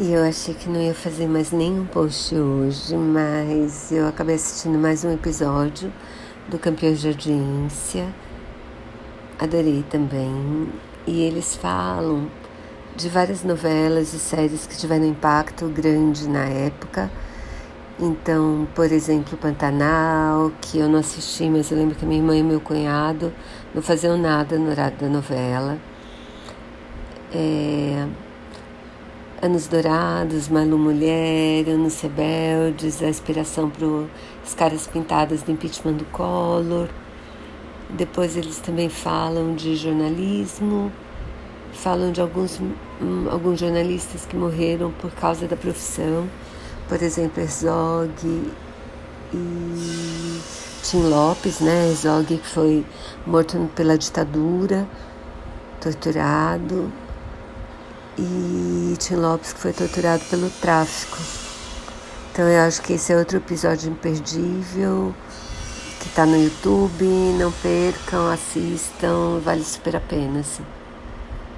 E eu achei que não ia fazer mais nenhum post hoje, mas eu acabei assistindo mais um episódio do Campeões de Audiência. Adorei também. E eles falam de várias novelas e séries que tiveram impacto grande na época. Então, por exemplo, Pantanal, que eu não assisti, mas eu lembro que minha irmã e meu cunhado não faziam nada no horário da novela. É Anos Dourados, Malu Mulher, Anos Rebeldes, a inspiração para os caras pintadas do impeachment do Collor. Depois eles também falam de jornalismo, falam de alguns, hum, alguns jornalistas que morreram por causa da profissão, por exemplo, Herzog e Tim Lopes, né? Herzog que foi morto pela ditadura, torturado e Tim Lopes que foi torturado pelo tráfico. Então eu acho que esse é outro episódio imperdível que está no YouTube. Não percam, assistam, vale super a pena. Assim.